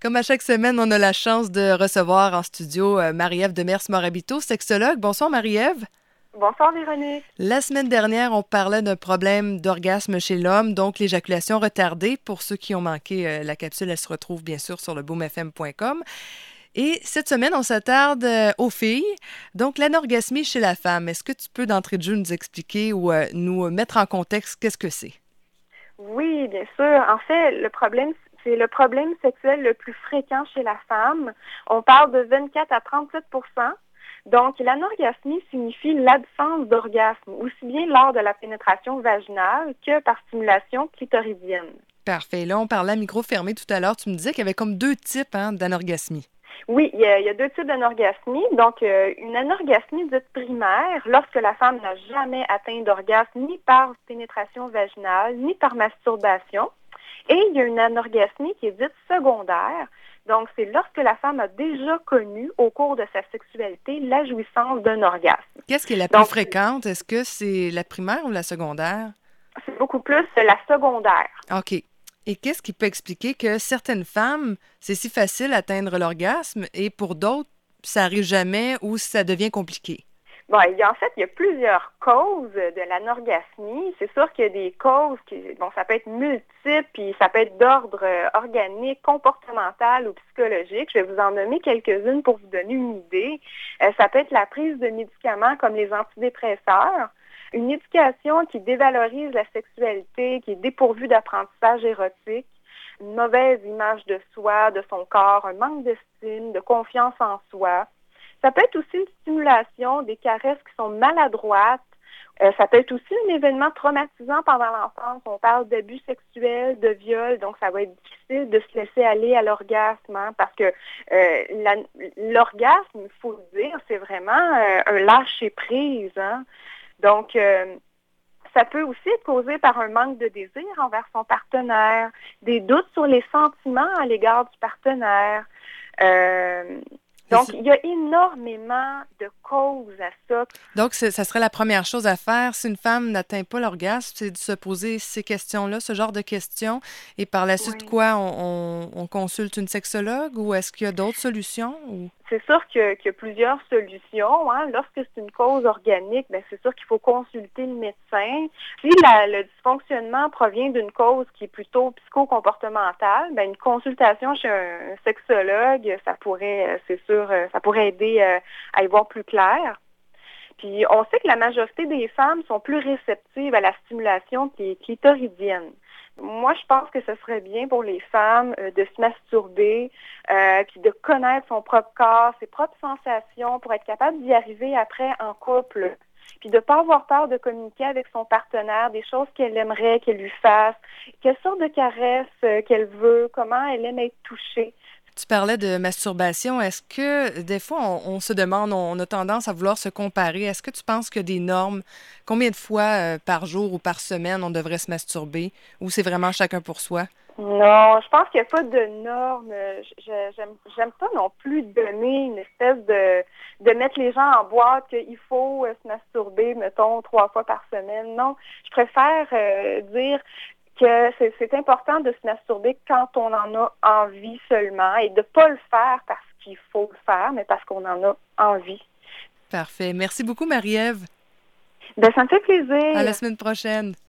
Comme à chaque semaine, on a la chance de recevoir en studio euh, Marie-Ève Demers-Morabito, sexologue. Bonsoir Marie-Ève. Bonsoir Véronique. La semaine dernière, on parlait d'un problème d'orgasme chez l'homme, donc l'éjaculation retardée. Pour ceux qui ont manqué euh, la capsule, elle se retrouve bien sûr sur le boomfm.com. Et cette semaine, on s'attarde euh, aux filles. Donc, l'anorgasmie chez la femme, est-ce que tu peux d'entrée de jeu nous expliquer ou nous mettre en contexte qu'est-ce que c'est? Oui, bien sûr. En fait, le problème, c'est le problème sexuel le plus fréquent chez la femme. On parle de 24 à 37% donc, l'anorgasmie signifie l'absence d'orgasme, aussi bien lors de la pénétration vaginale que par stimulation clitoridienne. Parfait. Là, on parlait à micro fermé tout à l'heure. Tu me disais qu'il y avait comme deux types hein, d'anorgasmie. Oui, il y, a, deux types d'anorgasmie. Donc, euh, une anorgasmie dite primaire, lorsque la femme n'a jamais atteint d'orgasme ni par pénétration vaginale, ni par masturbation. Et il y a une anorgasmie qui est dite secondaire. Donc, c'est lorsque la femme a déjà connu au cours de sa sexualité la jouissance d'un orgasme. Qu'est-ce qui est la plus fréquente? Est-ce que c'est la primaire ou la secondaire? C'est beaucoup plus la secondaire. OK. Et qu'est-ce qui peut expliquer que certaines femmes, c'est si facile d'atteindre l'orgasme et pour d'autres, ça n'arrive jamais ou ça devient compliqué? Bon, il y a, en fait, il y a plusieurs causes de l'anorgasmie. C'est sûr qu'il y a des causes qui, bon, ça peut être multiple, puis ça peut être d'ordre euh, organique, comportemental ou psychologique. Je vais vous en nommer quelques-unes pour vous donner une idée. Euh, ça peut être la prise de médicaments comme les antidépresseurs, une éducation qui dévalorise la sexualité, qui est dépourvue d'apprentissage érotique, une mauvaise image de soi, de son corps, un manque d'estime, de confiance en soi, ça peut être aussi une stimulation, des caresses qui sont maladroites. Euh, ça peut être aussi un événement traumatisant pendant l'enfance. On parle d'abus sexuels, de viol, donc ça va être difficile de se laisser aller à l'orgasme hein, parce que euh, l'orgasme, il faut le dire, c'est vraiment euh, un lâcher prise. Hein. Donc, ça peut aussi être causé par un manque de désir envers son partenaire, des doutes sur les sentiments à l'égard du partenaire. Donc, il y a énormément de causes à ça. Donc, ça serait la première chose à faire si une femme n'atteint pas l'orgasme, c'est de se poser ces questions-là, ce genre de questions, et par la suite, quoi, on, consulte une sexologue ou est-ce qu'il y a d'autres solutions? C'est sûr qu'il y, a plusieurs solutions. Hein. Lorsque c'est une cause organique, ben, c'est sûr qu'il faut consulter le médecin. Si le dysfonctionnement provient d'une cause qui est plutôt psychocomportementale, ben, une consultation chez un, sexologue, ça pourrait, euh, c'est sûr, euh, ça pourrait aider euh, à y voir plus clair. Puis on sait que la majorité des femmes sont plus réceptives à la stimulation qui est clitoridienne. Moi, je pense que ce serait bien pour les femmes euh, de se masturber, puis de connaître son propre corps, ses propres sensations, pour être capable d'y arriver après en couple. Puis de ne pas avoir peur de communiquer avec son partenaire, des choses qu'elle aimerait qu'elle lui fasse, quelle sorte de caresses euh, qu'elle veut, comment elle aime être touchée. Tu parlais de masturbation. Est-ce que des fois, on, se demande, on, a tendance à vouloir se comparer. Est-ce que tu penses que des normes, combien de fois euh, par jour ou par semaine on devrait se masturber? Ou c'est vraiment chacun pour soi? Non, je pense qu'il n'y a pas de normes. J'aime pas non plus donner une espèce de de mettre les gens en boîte qu'il faut euh, se masturber, mettons, trois fois par semaine. Non, je préfère euh, dire que c'est important de se masturber quand on en a envie seulement et de ne pas le faire parce qu'il faut le faire, mais parce qu'on en a envie. Parfait. Merci beaucoup, Marie-Ève. Ben, ça me fait plaisir. À la semaine prochaine.